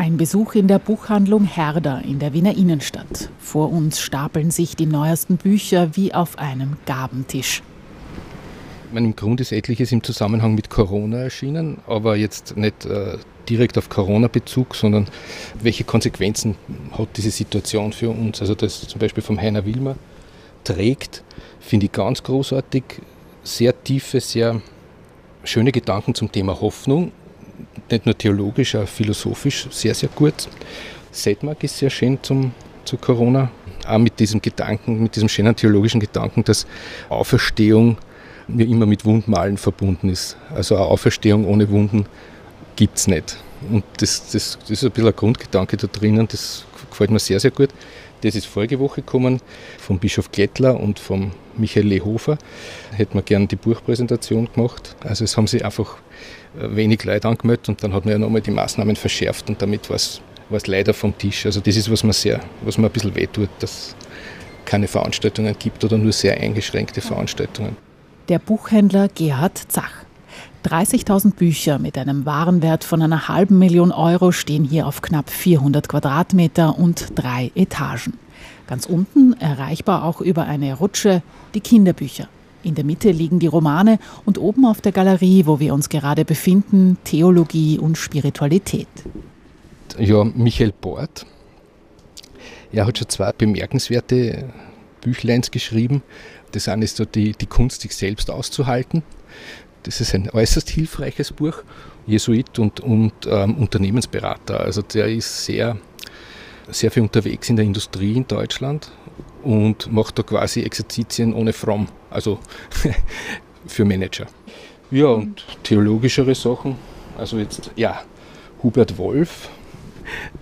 Ein Besuch in der Buchhandlung Herder in der Wiener Innenstadt. Vor uns stapeln sich die neuesten Bücher wie auf einem Gabentisch. Meine, Im Grunde ist etliches im Zusammenhang mit Corona erschienen, aber jetzt nicht äh, direkt auf Corona-Bezug, sondern welche Konsequenzen hat diese Situation für uns? Also das zum Beispiel vom Heiner Wilmer trägt, finde ich ganz großartig, sehr tiefe, sehr schöne Gedanken zum Thema Hoffnung, nicht nur theologisch, auch philosophisch sehr, sehr gut. Sedmark ist sehr schön zum, zu Corona, auch mit diesem Gedanken, mit diesem schönen theologischen Gedanken, dass Auferstehung mir immer mit Wundmalen verbunden ist. Also eine Auferstehung ohne Wunden gibt es nicht. Und das, das, das, ist ein bisschen ein Grundgedanke da drinnen, das gefällt mir sehr, sehr gut. Das ist vorige Woche gekommen vom Bischof Klettler und vom Michael Lehofer. Hätten wir gerne die Buchpräsentation gemacht. Also es haben sich einfach wenig Leute angemeldet und dann hat man ja nochmal die Maßnahmen verschärft und damit war es leider vom Tisch. Also das ist, was mir sehr, was mir ein bisschen wehtut, dass es keine Veranstaltungen gibt oder nur sehr eingeschränkte Veranstaltungen. Der Buchhändler Gerhard Zach. 30.000 Bücher mit einem Warenwert von einer halben Million Euro stehen hier auf knapp 400 Quadratmeter und drei Etagen. Ganz unten, erreichbar auch über eine Rutsche, die Kinderbücher. In der Mitte liegen die Romane und oben auf der Galerie, wo wir uns gerade befinden, Theologie und Spiritualität. Ja, Michael Bort. Er hat schon zwei bemerkenswerte Büchleins geschrieben. Das eine ist so die, die Kunst, sich selbst auszuhalten. Das ist ein äußerst hilfreiches Buch. Jesuit und, und ähm, Unternehmensberater. Also der ist sehr, sehr viel unterwegs in der Industrie in Deutschland und macht da quasi Exerzitien ohne Fromm, also für Manager. Ja, und theologischere Sachen, also jetzt, ja, Hubert Wolf,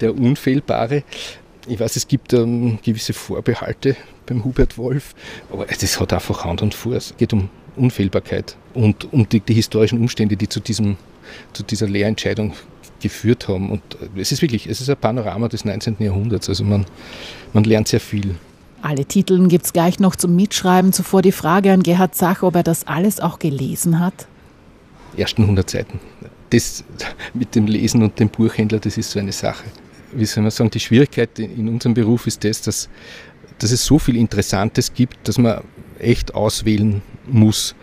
der Unfehlbare. Ich weiß, es gibt ähm, gewisse Vorbehalte beim Hubert Wolf, aber das hat einfach Hand und Fuß. Es geht um Unfehlbarkeit und um die, die historischen Umstände, die zu, diesem, zu dieser Lehrentscheidung geführt haben. Und es ist wirklich, es ist ein Panorama des 19. Jahrhunderts. Also man, man lernt sehr viel. Alle Titeln gibt es gleich noch zum Mitschreiben. Zuvor die Frage an Gerhard Zach, ob er das alles auch gelesen hat. Ersten 100 Seiten. Das mit dem Lesen und dem Buchhändler, das ist so eine Sache. Wie soll man sagen, die Schwierigkeit in unserem Beruf ist das, dass, dass es so viel Interessantes gibt, dass man echt auswählen muss.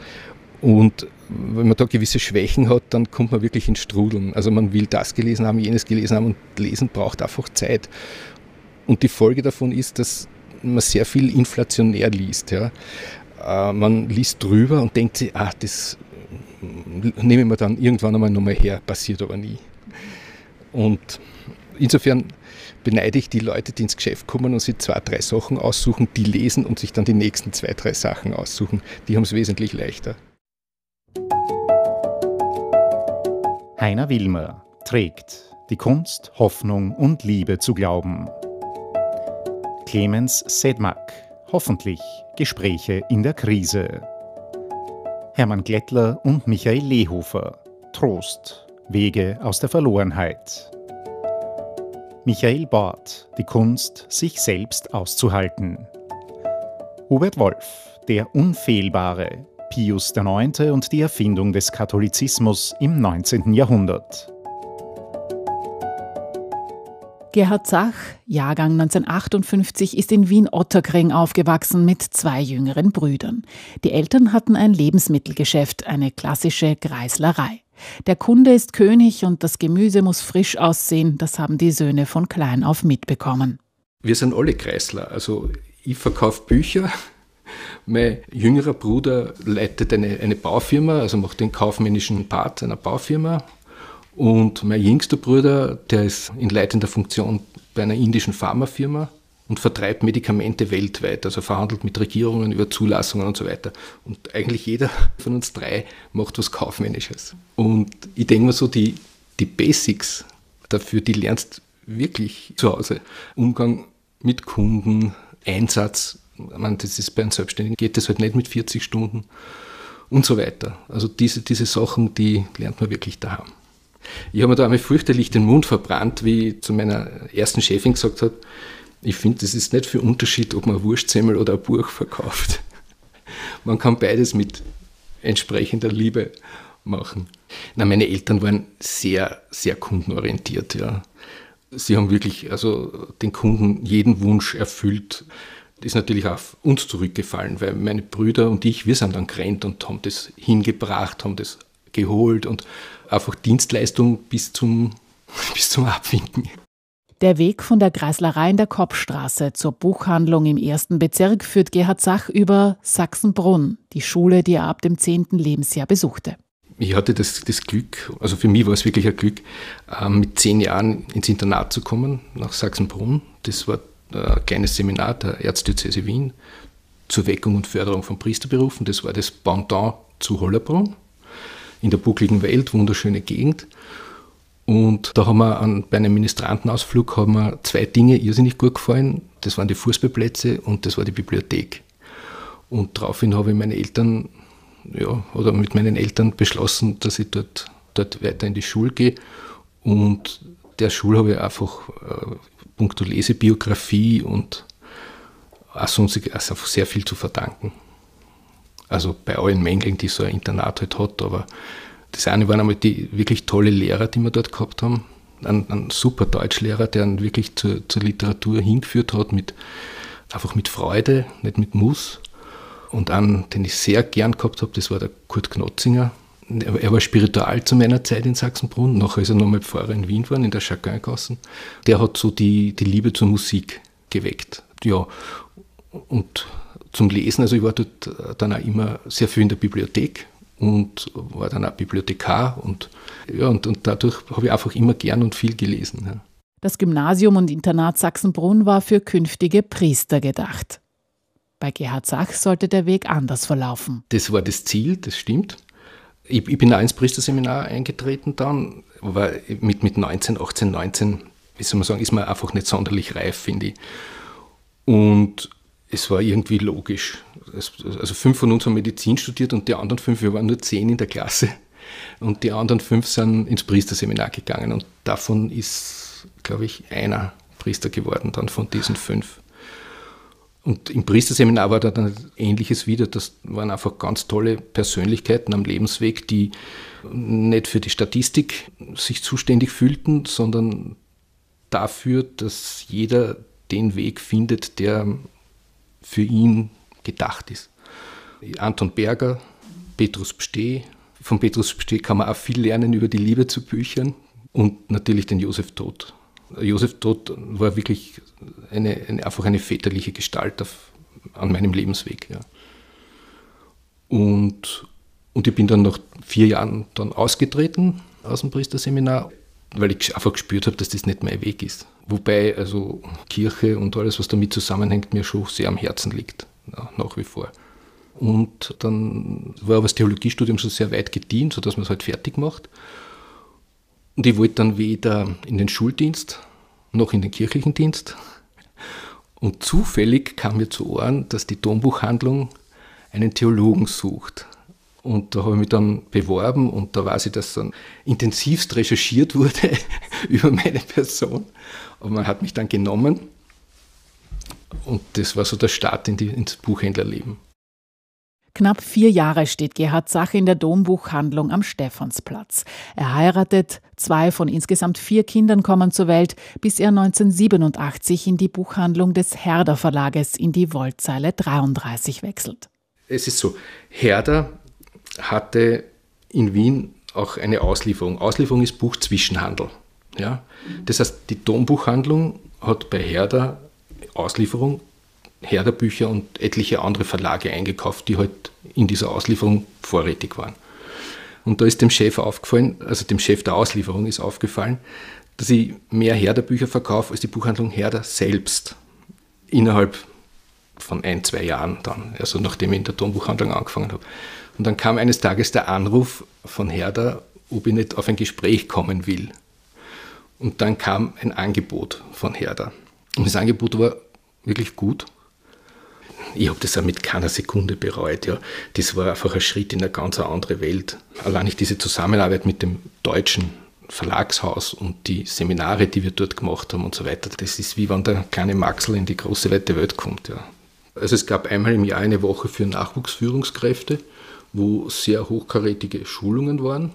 Und wenn man da gewisse Schwächen hat, dann kommt man wirklich ins Strudeln. Also man will das gelesen haben, jenes gelesen haben und lesen braucht einfach Zeit. Und die Folge davon ist, dass man sehr viel inflationär liest. Ja. Äh, man liest drüber und denkt sich, ah, das nehme ich dann irgendwann einmal nochmal her, passiert aber nie. Und insofern beneide ich die Leute, die ins Geschäft kommen und sich zwei, drei Sachen aussuchen, die lesen und sich dann die nächsten zwei, drei Sachen aussuchen. Die haben es wesentlich leichter. Heiner Wilmer trägt die Kunst, Hoffnung und Liebe zu glauben. Clemens Sedmak, hoffentlich Gespräche in der Krise. Hermann Glättler und Michael Lehofer, Trost, Wege aus der Verlorenheit. Michael Bort, die Kunst, sich selbst auszuhalten. Hubert Wolf, der Unfehlbare, Pius IX. und die Erfindung des Katholizismus im 19. Jahrhundert. Gerhard Zach, Jahrgang 1958, ist in Wien-Otterkring aufgewachsen mit zwei jüngeren Brüdern. Die Eltern hatten ein Lebensmittelgeschäft, eine klassische Kreislerei. Der Kunde ist König und das Gemüse muss frisch aussehen, das haben die Söhne von klein auf mitbekommen. Wir sind alle Kreisler. Also ich verkaufe Bücher. Mein jüngerer Bruder leitet eine, eine Baufirma, also macht den kaufmännischen Part einer Baufirma. Und mein jüngster Bruder, der ist in leitender Funktion bei einer indischen Pharmafirma und vertreibt Medikamente weltweit, also verhandelt mit Regierungen über Zulassungen und so weiter. Und eigentlich jeder von uns drei macht was Kaufmännisches. Und ich denke mir so, die, die Basics dafür, die lernst wirklich zu Hause. Umgang mit Kunden, Einsatz, ich meine, das ist bei einem Selbstständigen, geht das halt nicht mit 40 Stunden und so weiter. Also diese, diese Sachen, die lernt man wirklich daheim. Ich habe mir da einmal fürchterlich den Mund verbrannt, wie ich zu meiner ersten Chefin gesagt habe, ich finde, das ist nicht für Unterschied, ob man Wurstsemmel oder ein Buch verkauft. Man kann beides mit entsprechender Liebe machen. Na, meine Eltern waren sehr, sehr kundenorientiert, ja. Sie haben wirklich also den Kunden jeden Wunsch erfüllt. Das ist natürlich auf uns zurückgefallen, weil meine Brüder und ich, wir sind dann gerannt und haben das hingebracht, haben das geholt und einfach Dienstleistung bis zum, bis zum Abwinken. Der Weg von der Kreislerei in der Kopfstraße zur Buchhandlung im ersten Bezirk führt Gerhard Sach über Sachsenbrunn, die Schule, die er ab dem zehnten Lebensjahr besuchte. Ich hatte das, das, Glück, also für mich war es wirklich ein Glück, ähm, mit zehn Jahren ins Internat zu kommen, nach Sachsenbrunn. Das war ein kleines Seminar der Erzdiözese Wien zur Weckung und Förderung von Priesterberufen. Das war das Pendant zu Hollerbrunn in der buckligen Welt, wunderschöne Gegend. Und da haben wir an, bei einem Ministrantenausflug haben wir zwei Dinge irrsinnig gut gefallen. Das waren die Fußballplätze und das war die Bibliothek. Und daraufhin habe ich meine Eltern, ja, oder mit meinen Eltern beschlossen, dass ich dort, dort weiter in die Schule gehe. Und der Schule habe ich einfach äh, puncto Lesebiografie und auch sonst also sehr viel zu verdanken. Also bei allen Mängeln, die so ein Internat halt hat, aber das eine waren einmal die wirklich tolle Lehrer, die wir dort gehabt haben. Ein, ein super Deutschlehrer, der einen wirklich zur, zur, Literatur hingeführt hat, mit, einfach mit Freude, nicht mit Muss. Und einen, den ich sehr gern gehabt habe, das war der Kurt Knotzinger. Er war spiritual zu meiner Zeit in Sachsenbrunn, nachher ist er nochmal Pfarrer in Wien geworden, in der Chagrin-Gassen. Der hat so die, die Liebe zur Musik geweckt. Ja, und zum Lesen, also ich war dort dann auch immer sehr viel in der Bibliothek, und war dann auch Bibliothekar und, ja, und, und dadurch habe ich einfach immer gern und viel gelesen. Ja. Das Gymnasium und Internat Sachsenbrunn war für künftige Priester gedacht. Bei Gerhard Sach sollte der Weg anders verlaufen. Das war das Ziel, das stimmt. Ich, ich bin auch ins Priesterseminar eingetreten dann, aber mit, mit 19, 18, 19, wie soll man sagen, ist man einfach nicht sonderlich reif, finde ich. Und es war irgendwie logisch. Also fünf von uns haben Medizin studiert und die anderen fünf, wir waren nur zehn in der Klasse. Und die anderen fünf sind ins Priesterseminar gegangen. Und davon ist, glaube ich, einer Priester geworden, dann von diesen fünf. Und im Priesterseminar war da dann Ähnliches wieder. Das waren einfach ganz tolle Persönlichkeiten am Lebensweg, die nicht für die Statistik sich zuständig fühlten, sondern dafür, dass jeder den Weg findet, der für ihn gedacht ist. Anton Berger, Petrus Psteh. Von Petrus Psteh kann man auch viel lernen über die Liebe zu Büchern und natürlich den Josef Todt. Josef Todt war wirklich eine, eine, einfach eine väterliche Gestalt auf, an meinem Lebensweg. Ja. Und, und ich bin dann nach vier Jahren dann ausgetreten aus dem Priesterseminar, weil ich einfach gespürt habe, dass das nicht mein Weg ist. Wobei also Kirche und alles, was damit zusammenhängt, mir schon sehr am Herzen liegt, ja, nach wie vor. Und dann war aber das Theologiestudium schon sehr weit gedient, sodass man es halt fertig macht. Und ich wollte dann weder in den Schuldienst noch in den kirchlichen Dienst. Und zufällig kam mir zu Ohren, dass die Dombuchhandlung einen Theologen sucht. Und da habe ich mich dann beworben und da weiß ich, dass dann intensivst recherchiert wurde über meine Person. Aber man hat mich dann genommen und das war so der Start in die, ins Buchhändlerleben. Knapp vier Jahre steht Gerhard Sach in der Dombuchhandlung am Stephansplatz. Er heiratet, zwei von insgesamt vier Kindern kommen zur Welt, bis er 1987 in die Buchhandlung des Herder Verlages in die Wollzeile 33 wechselt. Es ist so, Herder hatte in Wien auch eine Auslieferung. Auslieferung ist Buchzwischenhandel. Ja? Das heißt, die Dombuchhandlung hat bei Herder Auslieferung Herder Bücher und etliche andere Verlage eingekauft, die halt in dieser Auslieferung vorrätig waren. Und da ist dem Chef aufgefallen, also dem Chef der Auslieferung ist aufgefallen, dass ich mehr Herder Bücher verkaufe als die Buchhandlung Herder selbst. Innerhalb von ein, zwei Jahren dann, also nachdem ich in der Dombuchhandlung angefangen habe. Und dann kam eines Tages der Anruf von Herder, ob ich nicht auf ein Gespräch kommen will. Und dann kam ein Angebot von Herder. Und das Angebot war wirklich gut. Ich habe das auch mit keiner Sekunde bereut. Ja. Das war einfach ein Schritt in eine ganz andere Welt. Allein nicht diese Zusammenarbeit mit dem deutschen Verlagshaus und die Seminare, die wir dort gemacht haben und so weiter. Das ist wie wenn der kleine Maxel in die große weite Welt kommt. Ja. Also es gab einmal im Jahr eine Woche für Nachwuchsführungskräfte wo sehr hochkarätige Schulungen waren.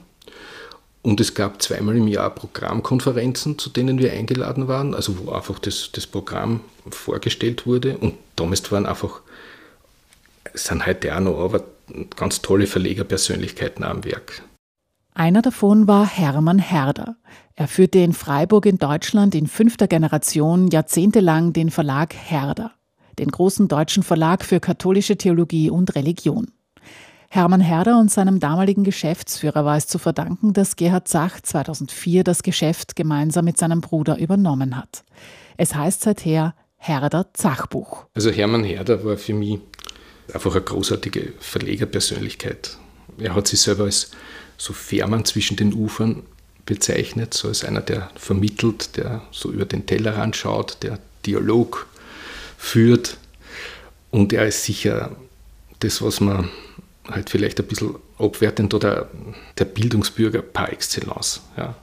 Und es gab zweimal im Jahr Programmkonferenzen, zu denen wir eingeladen waren, also wo einfach das, das Programm vorgestellt wurde. Und damals waren einfach, es sind heute auch noch, aber ganz tolle Verlegerpersönlichkeiten am Werk. Einer davon war Hermann Herder. Er führte in Freiburg in Deutschland in fünfter Generation jahrzehntelang den Verlag Herder, den großen deutschen Verlag für katholische Theologie und Religion. Hermann Herder und seinem damaligen Geschäftsführer war es zu verdanken, dass Gerhard Zach 2004 das Geschäft gemeinsam mit seinem Bruder übernommen hat. Es heißt seither Herder Zachbuch. Also Hermann Herder war für mich einfach eine großartige Verlegerpersönlichkeit. Er hat sich selber als so Fährmann zwischen den Ufern bezeichnet, so als einer, der vermittelt, der so über den Tellerrand schaut, der Dialog führt. Und er ist sicher das, was man halt vielleicht ein bisschen abwertend oder der Bildungsbürger par excellence. Ja.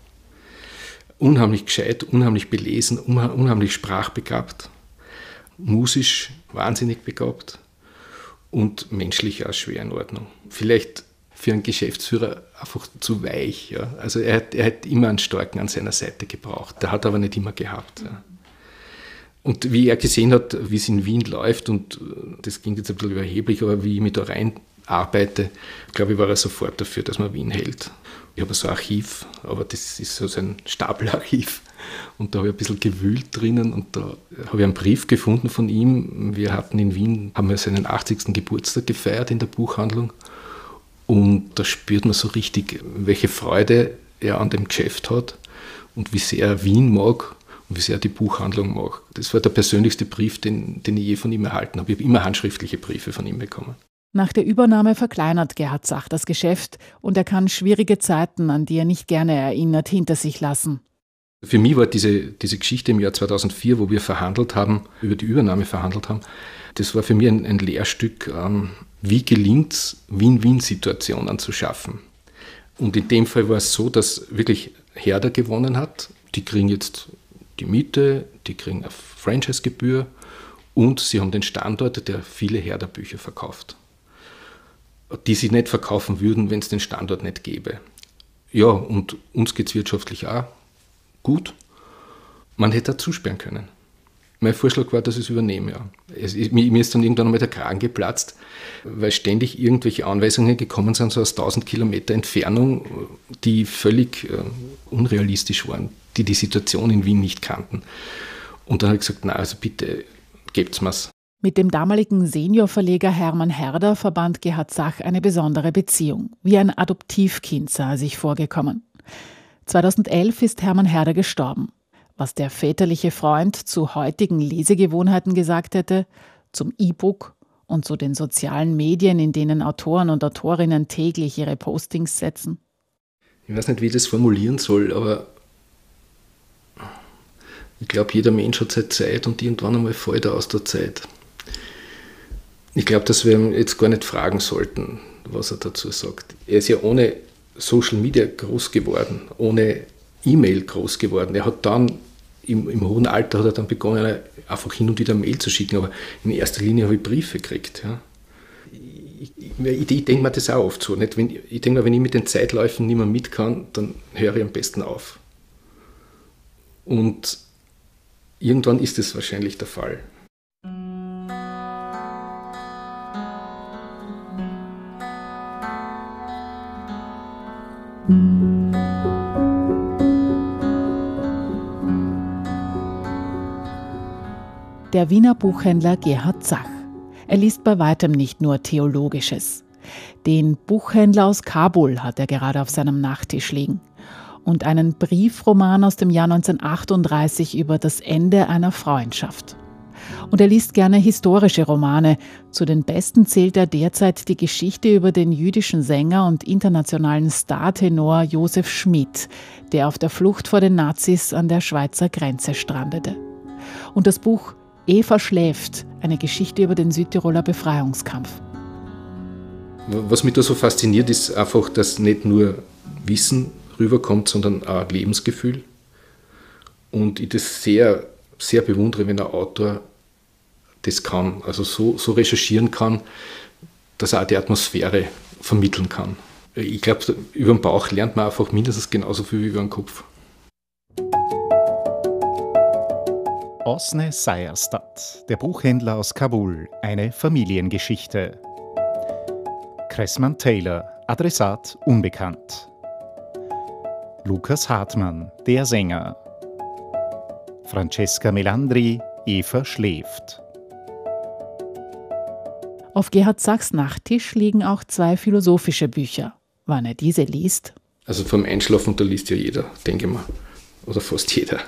Unheimlich gescheit, unheimlich belesen, unheimlich sprachbegabt, musisch wahnsinnig begabt und menschlich auch schwer in Ordnung. Vielleicht für einen Geschäftsführer einfach zu weich. Ja. Also er hat, er hat immer einen Starken an seiner Seite gebraucht. Der hat aber nicht immer gehabt. Ja. Und wie er gesehen hat, wie es in Wien läuft, und das klingt jetzt ein bisschen überheblich, aber wie ich mich da rein arbeite, glaube ich, war er sofort dafür, dass man Wien hält. Ich habe so ein Archiv, aber das ist so ein Stapelarchiv. Und da habe ich ein bisschen gewühlt drinnen und da habe ich einen Brief gefunden von ihm. Wir hatten in Wien, haben wir seinen 80. Geburtstag gefeiert in der Buchhandlung. Und da spürt man so richtig, welche Freude er an dem Geschäft hat und wie sehr er Wien mag und wie sehr er die Buchhandlung mag. Das war der persönlichste Brief, den, den ich je von ihm erhalten habe. Ich habe immer handschriftliche Briefe von ihm bekommen. Nach der Übernahme verkleinert Gerhard Sach das Geschäft und er kann schwierige Zeiten, an die er nicht gerne erinnert, hinter sich lassen. Für mich war diese, diese Geschichte im Jahr 2004, wo wir verhandelt haben, über die Übernahme verhandelt haben, das war für mich ein, ein Lehrstück, ähm, wie gelingt es, Win-Win-Situationen zu schaffen. Und in dem Fall war es so, dass wirklich Herder gewonnen hat. Die kriegen jetzt die Miete, die kriegen eine Franchise-Gebühr und sie haben den Standort, der viele Herder-Bücher verkauft die sie nicht verkaufen würden, wenn es den Standort nicht gäbe. Ja, und uns geht es wirtschaftlich auch gut. Man hätte da zusperren können. Mein Vorschlag war, dass ich es übernehme. Ja. Es, mir ist dann irgendwann einmal der Kragen geplatzt, weil ständig irgendwelche Anweisungen gekommen sind, so aus 1000 Kilometer Entfernung, die völlig äh, unrealistisch waren, die die Situation in Wien nicht kannten. Und dann habe ich gesagt, na, also bitte, gebt's mir's. Mit dem damaligen Seniorverleger Hermann Herder verband Gerhard Sach eine besondere Beziehung. Wie ein Adoptivkind sah er sich vorgekommen. 2011 ist Hermann Herder gestorben. Was der väterliche Freund zu heutigen Lesegewohnheiten gesagt hätte, zum E-Book und zu den sozialen Medien, in denen Autoren und Autorinnen täglich ihre Postings setzen. Ich weiß nicht, wie ich das formulieren soll, aber ich glaube, jeder Mensch hat seine Zeit und irgendwann einmal fällt er aus der Zeit. Ich glaube, dass wir ihn jetzt gar nicht fragen sollten, was er dazu sagt. Er ist ja ohne Social Media groß geworden, ohne E-Mail groß geworden. Er hat dann im, im, hohen Alter hat er dann begonnen, einfach hin und wieder Mail zu schicken, aber in erster Linie habe ich Briefe gekriegt. Ja. Ich, ich, ich denke mir das auch oft so. Nicht? Wenn, ich denke mir, wenn ich mit den Zeitläufen nicht mehr mit kann, dann höre ich am besten auf. Und irgendwann ist es wahrscheinlich der Fall. Der Wiener Buchhändler Gerhard Zach. Er liest bei weitem nicht nur Theologisches. Den Buchhändler aus Kabul hat er gerade auf seinem Nachttisch liegen. Und einen Briefroman aus dem Jahr 1938 über das Ende einer Freundschaft. Und er liest gerne historische Romane. Zu den besten zählt er derzeit die Geschichte über den jüdischen Sänger und internationalen Startenor Josef Schmidt, der auf der Flucht vor den Nazis an der Schweizer Grenze strandete. Und das Buch Eva schläft, eine Geschichte über den Südtiroler Befreiungskampf. Was mich da so fasziniert, ist einfach, dass nicht nur Wissen rüberkommt, sondern auch Lebensgefühl. Und ich das sehr, sehr bewundere, wenn ein Autor das kann, also so, so recherchieren kann, dass er auch die Atmosphäre vermitteln kann. Ich glaube, über den Bauch lernt man einfach mindestens genauso viel wie über den Kopf. Osne Sayerstadt, der Buchhändler aus Kabul, eine Familiengeschichte. Cressman Taylor, Adressat unbekannt. Lukas Hartmann, der Sänger. Francesca Melandri, Eva schläft. Auf Gerhard Sachs Nachttisch liegen auch zwei philosophische Bücher. Wann er diese liest? Also vom Einschlafen, da liest ja jeder, denke ich mal. Oder fast jeder.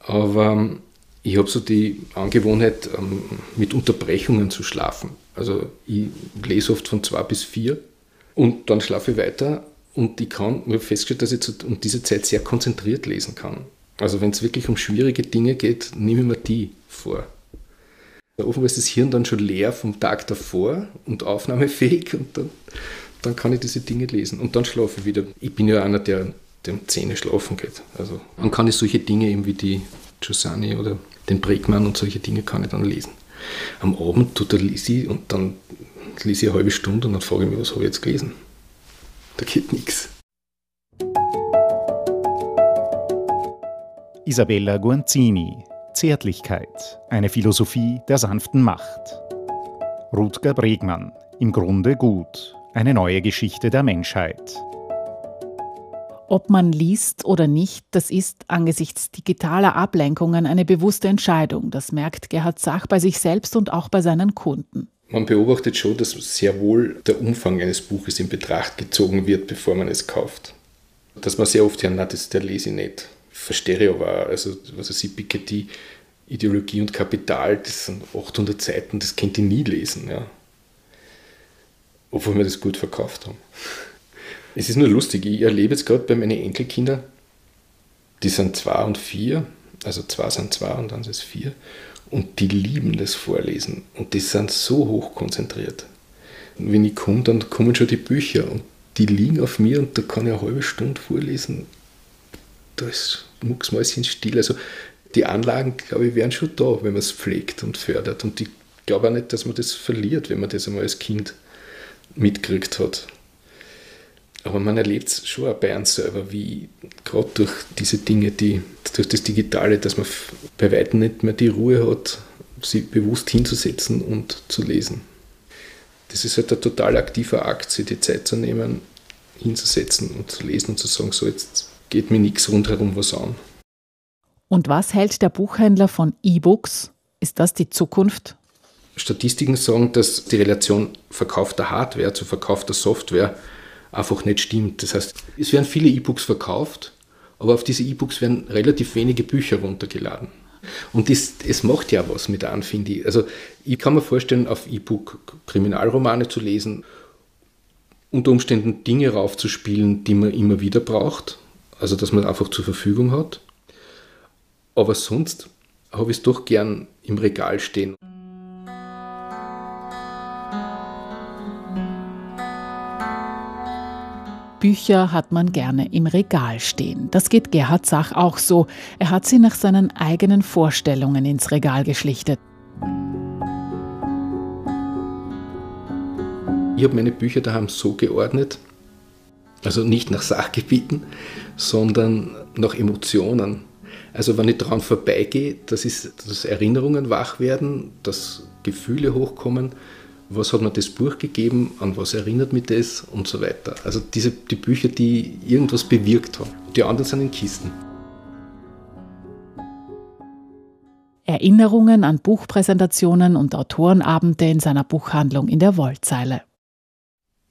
Aber ähm, ich habe so die Angewohnheit, ähm, mit Unterbrechungen zu schlafen. Also ich lese oft von zwei bis vier und dann schlafe ich weiter und ich kann, ich habe festgestellt, dass ich zu, um diese Zeit sehr konzentriert lesen kann. Also wenn es wirklich um schwierige Dinge geht, nehme ich mir die vor. Offenbar ist das Hirn dann schon leer vom Tag davor und aufnahmefähig und dann, dann kann ich diese Dinge lesen und dann schlafe ich wieder. Ich bin ja einer, der, um Zähne schlafen geht. Also dann kann ich solche Dinge eben wie die Giussani oder den Bregmann und solche Dinge kann ich dann lesen. Am Abend tut er lese und dann lese ich eine halbe Stunde und dann frage ich mich, was habe ich jetzt gelesen? Da geht nichts. Isabella Guanzini Zärtlichkeit, eine Philosophie der sanften Macht. Rutger Bregmann Im Grunde gut, eine neue Geschichte der Menschheit. Ob man liest oder nicht, das ist angesichts digitaler Ablenkungen eine bewusste Entscheidung. Das merkt Gerhard Sach bei sich selbst und auch bei seinen Kunden. Man beobachtet schon, dass sehr wohl der Umfang eines Buches in Betracht gezogen wird, bevor man es kauft. Dass man sehr oft hört, na, das der lese ich nicht. Verstehe aber, also was weiß ich, Piketty, Ideologie und Kapital, das sind 800 Seiten, das könnt ihr nie lesen. Ja. Obwohl wir das gut verkauft haben. Es ist nur lustig, ich erlebe jetzt gerade bei meinen Enkelkindern, die sind zwei und vier, also zwei sind zwei und dann sind es vier, und die lieben das Vorlesen und die sind so hoch konzentriert. wenn ich komme, dann kommen schon die Bücher und die liegen auf mir und da kann ich eine halbe Stunde vorlesen. Da ist mucksmäuschen still. Also die Anlagen, glaube ich, wären schon da, wenn man es pflegt und fördert. Und ich glaube auch nicht, dass man das verliert, wenn man das einmal als Kind mitgekriegt hat. Aber man erlebt es schon auch bei einem selber, wie gerade durch diese Dinge, die, durch das Digitale, dass man bei weitem nicht mehr die Ruhe hat, sich bewusst hinzusetzen und zu lesen. Das ist halt ein total aktiver Akt, sich die Zeit zu nehmen, hinzusetzen und zu lesen und zu sagen, so jetzt geht mir nichts rundherum was an. Und was hält der Buchhändler von E-Books? Ist das die Zukunft? Statistiken sagen, dass die Relation verkaufter Hardware zu verkaufter Software einfach nicht stimmt. Das heißt, es werden viele E-Books verkauft, aber auf diese E-Books werden relativ wenige Bücher runtergeladen. Und das, es macht ja was mit an, finde ich. Also ich kann mir vorstellen, auf E-Book Kriminalromane zu lesen, unter Umständen Dinge raufzuspielen, die man immer wieder braucht, also dass man einfach zur Verfügung hat. Aber sonst habe ich es doch gern im Regal stehen. Bücher hat man gerne im Regal stehen. Das geht Gerhard Sach auch so. Er hat sie nach seinen eigenen Vorstellungen ins Regal geschlichtet. Ich habe meine Bücher daheim so geordnet, also nicht nach Sachgebieten, sondern nach Emotionen. Also wenn ich daran vorbeigehe, das ist, dass Erinnerungen wach werden, dass Gefühle hochkommen was hat mir das Buch gegeben, an was erinnert mich das und so weiter. Also diese, die Bücher, die irgendwas bewirkt haben. Die anderen sind in Kisten. Erinnerungen an Buchpräsentationen und Autorenabende in seiner Buchhandlung in der Wollzeile.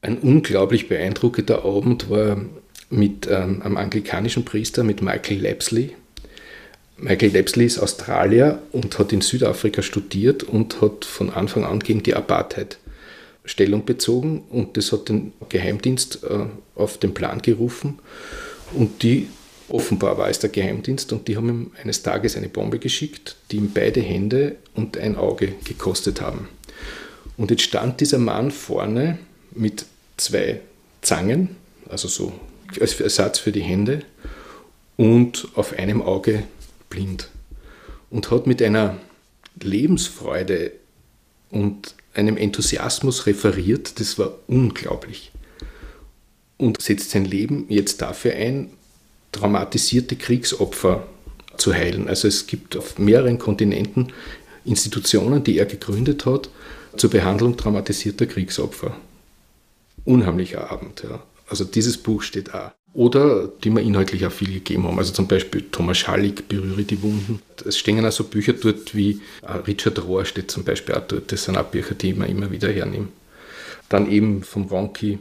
Ein unglaublich beeindruckender Abend war mit ähm, einem anglikanischen Priester, mit Michael Lapsley. Michael Lapsley ist Australier und hat in Südafrika studiert und hat von Anfang an gegen die Apartheid Stellung bezogen und das hat den Geheimdienst äh, auf den Plan gerufen und die offenbar war es der Geheimdienst und die haben ihm eines Tages eine Bombe geschickt, die ihm beide Hände und ein Auge gekostet haben. Und jetzt stand dieser Mann vorne mit zwei Zangen, also so als Ersatz für die Hände und auf einem Auge blind und hat mit einer Lebensfreude und einem Enthusiasmus referiert, das war unglaublich. und setzt sein Leben jetzt dafür ein, traumatisierte Kriegsopfer zu heilen. Also es gibt auf mehreren Kontinenten Institutionen, die er gegründet hat, zur Behandlung traumatisierter Kriegsopfer. Unheimlicher Abend. Ja. Also dieses Buch steht auch. Oder die mir inhaltlich auch viel gegeben haben. Also zum Beispiel Thomas Schallig, Berühre die Wunden. Es stehen auch so Bücher dort wie äh, Richard Rohr steht zum Beispiel auch dort. Das sind auch Bücher, die ich mir immer wieder hernehme. Dann eben vom Ronki,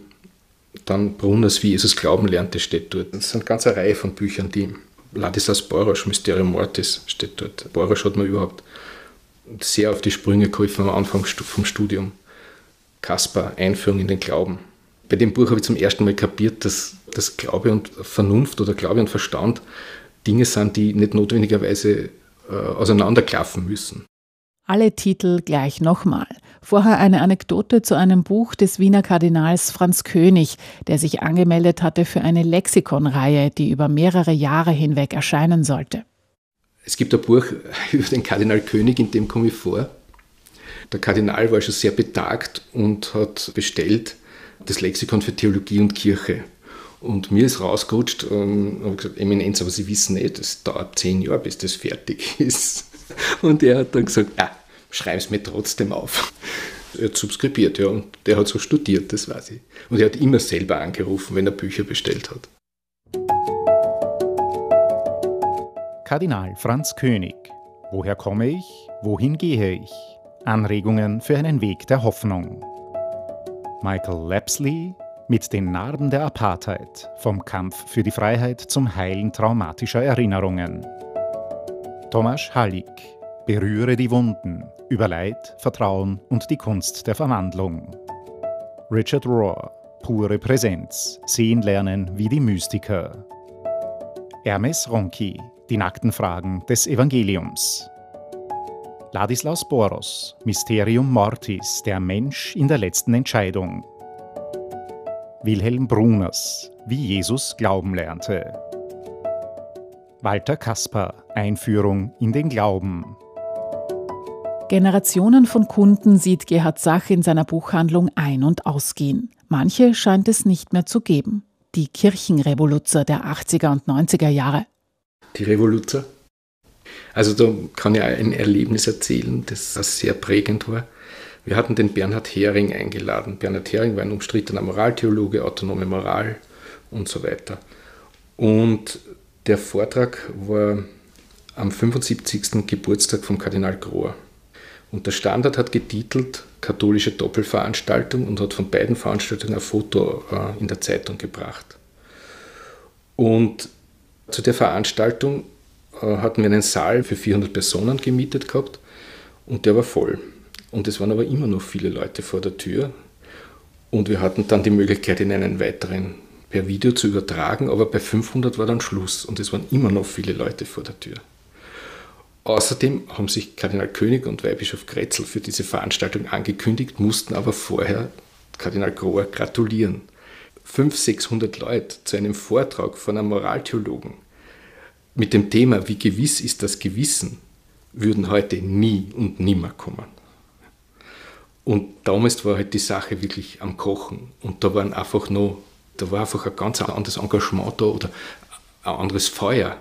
dann Brunners, wie Jesus glauben lernte, steht dort. Das sind eine ganze Reihe von Büchern, die Ladislas Beurosch, Mysterium Mortis steht dort. Beurosch hat mir überhaupt sehr auf die Sprünge geholfen am Anfang vom Studium. Kaspar, Einführung in den Glauben. Bei dem Buch habe ich zum ersten Mal kapiert, dass, dass Glaube und Vernunft oder Glaube und Verstand Dinge sind, die nicht notwendigerweise äh, auseinanderklaffen müssen. Alle Titel gleich nochmal. Vorher eine Anekdote zu einem Buch des Wiener Kardinals Franz König, der sich angemeldet hatte für eine Lexikonreihe, die über mehrere Jahre hinweg erscheinen sollte. Es gibt ein Buch über den Kardinal König, in dem komme ich vor. Der Kardinal war schon sehr betagt und hat bestellt das Lexikon für Theologie und Kirche. Und mir ist rausgerutscht und habe gesagt, Eminenz, aber Sie wissen nicht, es dauert zehn Jahre, bis das fertig ist. Und er hat dann gesagt, ja, schreib es mir trotzdem auf. Er hat subskribiert, ja, und der hat so studiert, das weiß ich. Und er hat immer selber angerufen, wenn er Bücher bestellt hat. Kardinal Franz König. Woher komme ich? Wohin gehe ich? Anregungen für einen Weg der Hoffnung. Michael Lapsley mit den Narben der Apartheid vom Kampf für die Freiheit zum Heilen traumatischer Erinnerungen. Thomas Hallig Berühre die Wunden über Leid, Vertrauen und die Kunst der Verwandlung. Richard Rohr Pure Präsenz Sehen lernen wie die Mystiker. Hermes Ronki die nackten Fragen des Evangeliums. Ladislaus Boros, Mysterium Mortis, der Mensch in der letzten Entscheidung. Wilhelm Bruners, wie Jesus glauben lernte. Walter Kaspar, Einführung in den Glauben. Generationen von Kunden sieht Gerhard Sach in seiner Buchhandlung ein- und ausgehen. Manche scheint es nicht mehr zu geben. Die Kirchenrevoluzer der 80er und 90er Jahre die Revoluzer. Also da kann ich ein Erlebnis erzählen, das sehr prägend war. Wir hatten den Bernhard Hering eingeladen. Bernhard Hering war ein umstrittener Moraltheologe, autonome Moral und so weiter. Und der Vortrag war am 75. Geburtstag vom Kardinal Grohr. Und der Standard hat getitelt Katholische Doppelveranstaltung und hat von beiden Veranstaltungen ein Foto äh, in der Zeitung gebracht. Und zu der Veranstaltung hatten wir einen Saal für 400 Personen gemietet gehabt und der war voll. Und es waren aber immer noch viele Leute vor der Tür. Und wir hatten dann die Möglichkeit, in einen weiteren per Video zu übertragen, aber bei 500 war dann Schluss und es waren immer noch viele Leute vor der Tür. Außerdem haben sich Kardinal König und Weihbischof Grätzl für diese Veranstaltung angekündigt, mussten aber vorher Kardinal Grohr gratulieren. 500, 600 Leute zu einem Vortrag von einem Moraltheologen mit dem Thema, wie gewiss ist das Gewissen, würden heute nie und nimmer kommen. Und damals war halt die Sache wirklich am Kochen. Und da waren einfach noch, da war einfach ein ganz anderes Engagement da oder ein anderes Feuer.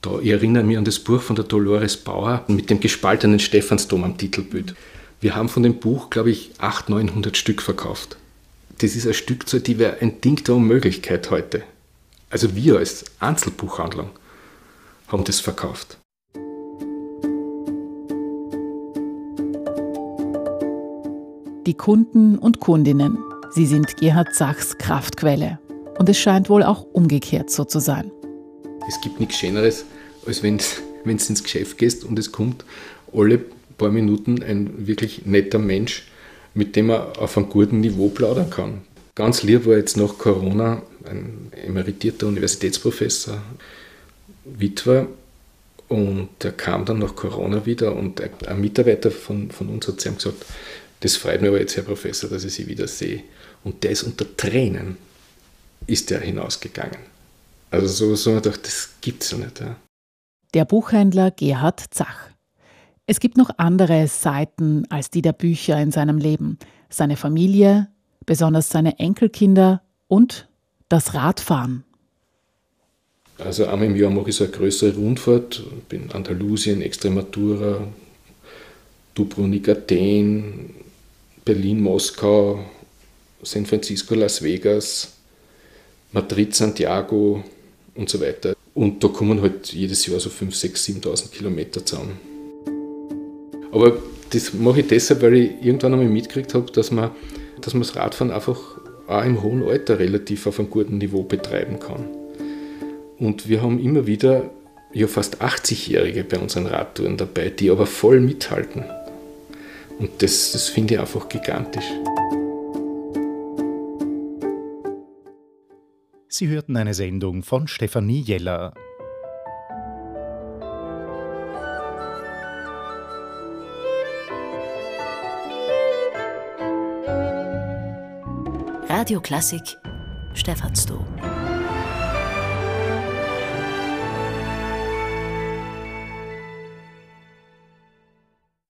Da, ich erinnere mich an das Buch von der Dolores Bauer mit dem gespaltenen Stephansdom am Titelbild. Wir haben von dem Buch, glaube ich, 800, 900 Stück verkauft. Das ist ein Stückzahl, die wäre ein Ding der Unmöglichkeit heute. Also wir als Einzelbuchhandlung haben das verkauft. Die Kunden und Kundinnen, sie sind Gerhard Sachs Kraftquelle. Und es scheint wohl auch umgekehrt so zu sein. Es gibt nichts Schöneres, als wenn du ins Geschäft gehst und es kommt alle paar Minuten ein wirklich netter Mensch, mit dem man auf einem guten Niveau plaudern kann. Ganz lieb war jetzt nach Corona ein emeritierter Universitätsprofessor, Witwer, und der kam dann nach Corona wieder und ein Mitarbeiter von, von uns hat zu ihm gesagt, das freut mich aber jetzt, Herr Professor, dass ich Sie wieder sehe. Und der ist unter Tränen, ist der hinausgegangen. Also so, so man gedacht, das gibt's ja nicht. Ja. Der Buchhändler Gerhard Zach. Es gibt noch andere Seiten als die der Bücher in seinem Leben. Seine Familie, besonders seine Enkelkinder und Das Radfahren. Also einmal im Jahr mache ich so eine größere Rundfahrt, bin Andalusien, Extremadura, Dubrovnik, Athen, Berlin, Moskau, San Francisco, Las Vegas, Madrid, Santiago und so weiter. Und da kommen halt jedes Jahr so 5, 6, 7.000 Kilometer zusammen. Aber das mache ich deshalb, weil ich irgendwann einmal mitgekriegt habe, dass man, dass man das Radfahren einfach auch im hohen Alter relativ auf einem guten Niveau betreiben kann. Und wir haben immer wieder ja fast 80-Jährige bei unseren Radtouren dabei, die aber voll mithalten. Und das, das finde ich einfach gigantisch. Sie hörten eine Sendung von Stefanie Jeller. Radio Klassik, Stephansdom.